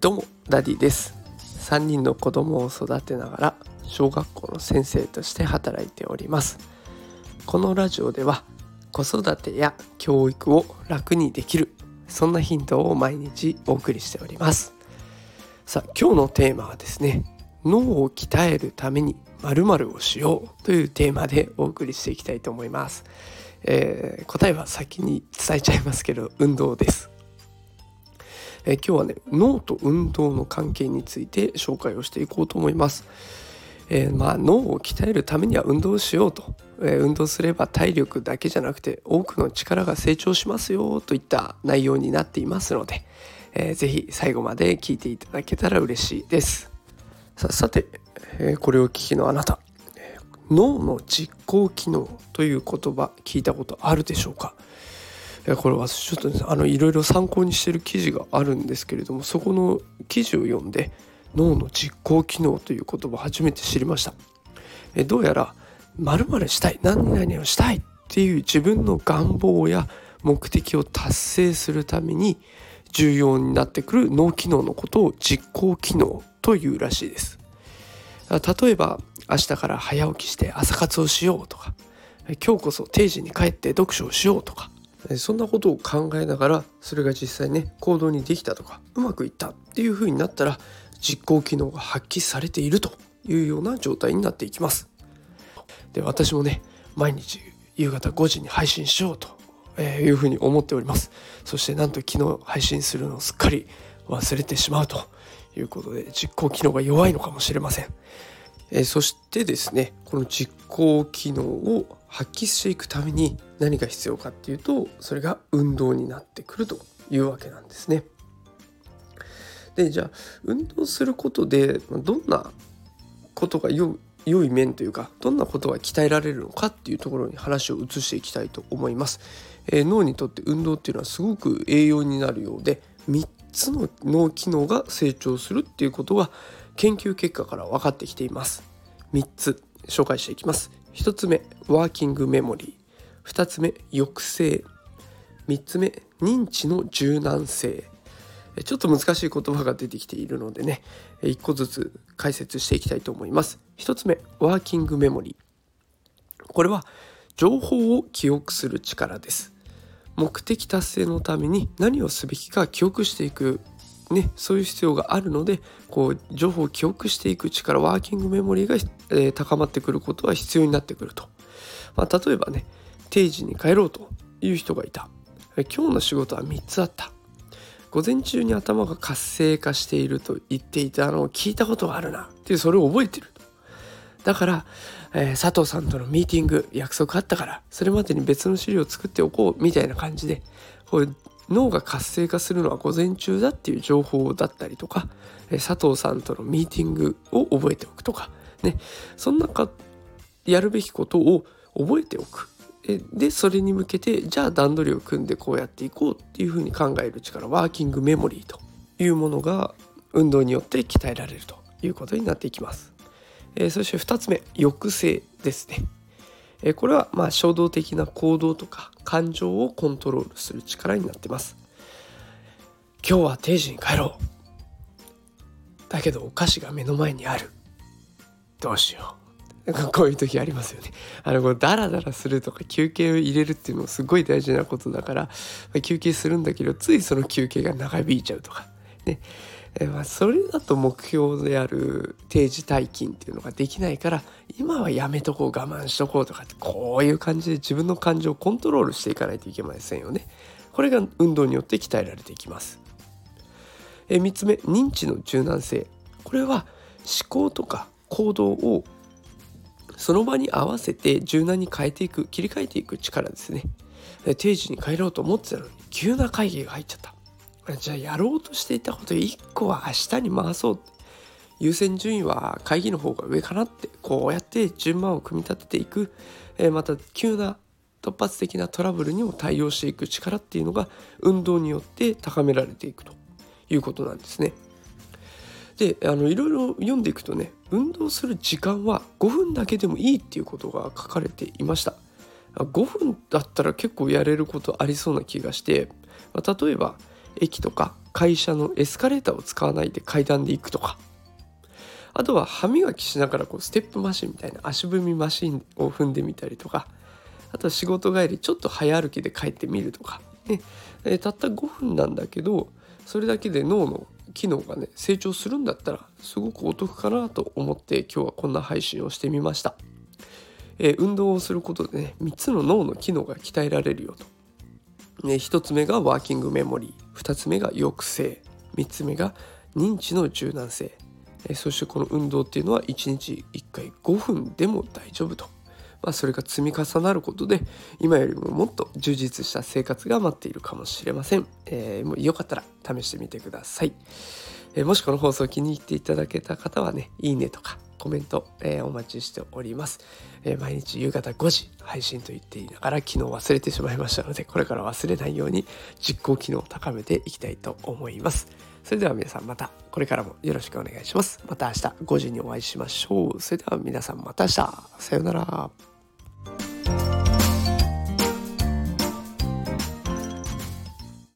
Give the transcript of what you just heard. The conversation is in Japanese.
どうもダディです。3人の子供を育てながら小学校の先生として働いております。このラジオでは子育てや教育を楽にできるそんなヒントを毎日お送りしております。さあ今日のテーマはですね脳を鍛えるために〇〇をしようというテーマでお送りしていきたいと思います、えー、答えは先に伝えちゃいますけど運動です。え今日はね脳と運動の関係について紹介をしていこうと思います。えー、まあ脳を鍛えるためには運動しようと、えー、運動すれば体力だけじゃなくて多くの力が成長しますよといった内容になっていますので、えー、ぜひ最後まで聞いていただけたら嬉しいです。ささて、えー、これを聞きのあなた脳の実行機能という言葉聞いたことあるでしょうか？これはちょっと、あのいろいろ参考にしてる記事があるんですけれどもそこの記事を読んで脳の実行機能という言葉を初めて知りました。えどうやら〇〇したい何々をしたいっていう自分の願望や目的を達成するために重要になってくる脳機能のことを実行機能というらしいです。例えば明日から早起きして朝活をしようとか今日こそ定時に帰って読書をしようとかそんなことを考えながらそれが実際ね行動にできたとかうまくいったっていう風になったら実行機能が発揮されているというような状態になっていきます。で私もね毎日夕方5時に配信しようというふうに思っております。そしてなんと昨日配信するのをすっかり忘れてしまうということで実行機能が弱いのかもしれません。えそしてですねこの実行機能を発揮していくために何が必要かっていうとそれが運動になってくるというわけなんですね。でじゃあ運動することでどんなことが良い面というかどんなことが鍛えられるのかっていうところに話を移していきたいと思います。えー、脳にとって運動っていうのはすごく栄養になるようで3つの脳機能が成長するっていうことが研究結果から分かってきています。3つ紹介していきます。1つ目ワーキングメモリー2つ目抑制。3つ目認知の柔軟性。ちょっと難しい言葉が出てきているのでね1個ずつ解説していきたいと思います。1つ目ワーキングメモリーこれは情報を記憶する力です。目的達成のために何をすべきか記憶していくね、そういう必要があるのでこう情報を記憶していく力ワーキングメモリーが、えー、高まってくることは必要になってくると、まあ、例えばね定時に帰ろうという人がいた。今日の仕事は3つあった。午前中に頭が活性化していると言っていたのを聞いたことがあるな。ってそれを覚えてる。だから、えー、佐藤さんとのミーティング約束あったからそれまでに別の資料を作っておこうみたいな感じでこう脳が活性化するのは午前中だっていう情報だったりとか佐藤さんとのミーティングを覚えておくとかねそんなかやるべきことを覚えておくでそれに向けてじゃあ段取りを組んでこうやっていこうっていうふうに考える力ワーキングメモリーというものが運動によって鍛えられるということになっていきます。そして2つ目抑制ですね。えこれはま衝動的な行動とか感情をコントロールする力になってます。今日は定時に帰ろう。だけどお菓子が目の前にある。どうしよう。こういう時ありますよね。あのこうダラダラするとか休憩を入れるっていうのもすごい大事なことだから、休憩するんだけどついその休憩が長引いちゃうとかね。えまあ、それだと目標である定時退勤っていうのができないから今はやめとこう我慢しとこうとかってこういう感じで自分の感情をコントロールしていかないといけませんよね。これが運動によって鍛えられていきます。え3つ目認知の柔軟性これは思考とか行動をその場に合わせて柔軟に変えていく切り替えていく力ですね。定時に帰ろうと思ってたのに急な会議が入っちゃった。じゃあやろうとしていたこと1個は明日に回そう優先順位は会議の方が上かなってこうやって順番を組み立てていく、えー、また急な突発的なトラブルにも対応していく力っていうのが運動によって高められていくということなんですね。であのいろいろ読んでいくとね運動する時間は5分だけでもいいっていうことが書かれていました。5分だったら結構やれることありそうな気がして、例えば駅とか会社のエスカレーターを使わないで階段で行くとか。あとは歯磨きしながらこうステップマシンみたいな足踏みマシンを踏んでみたりとか。あとは仕事帰りちょっと早歩きで帰ってみるとか、ね。え、たった5分なんだけどそれだけで脳の機能がね成長するんだったらすごくお得かなと思って今日はこんな配信をしてみました、えー、運動をすることでね3つの脳の機能が鍛えられるよと、ね、1つ目がワーキングメモリー。2つ目が抑制。3つ目が認知の柔軟性。そしてこの運動っていうのは1日1回5分でも大丈夫と、まあ、それが積み重なることで今よりももっと充実した生活が待っているかもしれません、えー、もうよかったら試してみてください、えー、もしこの放送気に入っていただけた方はねいいねとかコメント、えー、お待ちしております、えー、毎日夕方5時配信と言っていながら昨日忘れてしまいましたのでこれから忘れないように実行機能を高めていきたいと思います。それでは皆さんまたこれからもよろしくお願いします。また明日5時にお会いしましょう。それでは皆さんまた明日。さようなら。